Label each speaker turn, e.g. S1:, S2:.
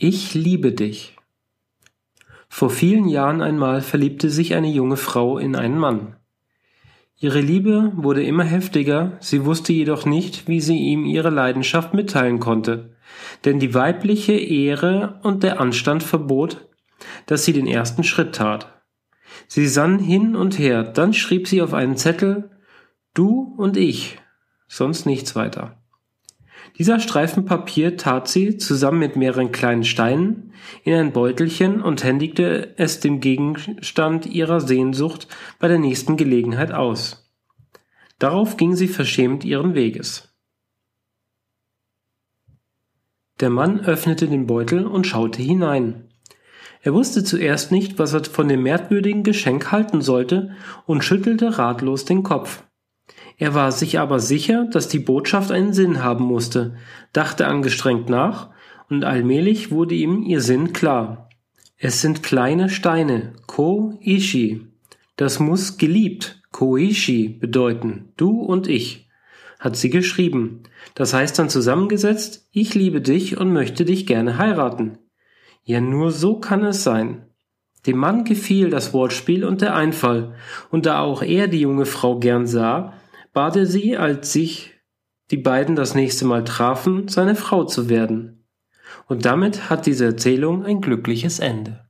S1: Ich liebe dich. Vor vielen Jahren einmal verliebte sich eine junge Frau in einen Mann. Ihre Liebe wurde immer heftiger, sie wusste jedoch nicht, wie sie ihm ihre Leidenschaft mitteilen konnte, denn die weibliche Ehre und der Anstand verbot, dass sie den ersten Schritt tat. Sie sann hin und her, dann schrieb sie auf einen Zettel Du und ich, sonst nichts weiter. Dieser Streifen Papier tat sie, zusammen mit mehreren kleinen Steinen, in ein Beutelchen und händigte es dem Gegenstand ihrer Sehnsucht bei der nächsten Gelegenheit aus. Darauf ging sie verschämt ihren Weges. Der Mann öffnete den Beutel und schaute hinein. Er wusste zuerst nicht, was er von dem merkwürdigen Geschenk halten sollte und schüttelte ratlos den Kopf. Er war sich aber sicher, dass die Botschaft einen Sinn haben musste, dachte angestrengt nach, und allmählich wurde ihm ihr Sinn klar. Es sind kleine Steine, Ko-Ishi. Das muss geliebt, Koishi, bedeuten, du und ich, hat sie geschrieben. Das heißt dann zusammengesetzt, ich liebe dich und möchte dich gerne heiraten. Ja, nur so kann es sein. Dem Mann gefiel das Wortspiel und der Einfall, und da auch er die junge Frau gern sah, bat er sie, als sich die beiden das nächste Mal trafen, seine Frau zu werden. Und damit hat diese Erzählung ein glückliches Ende.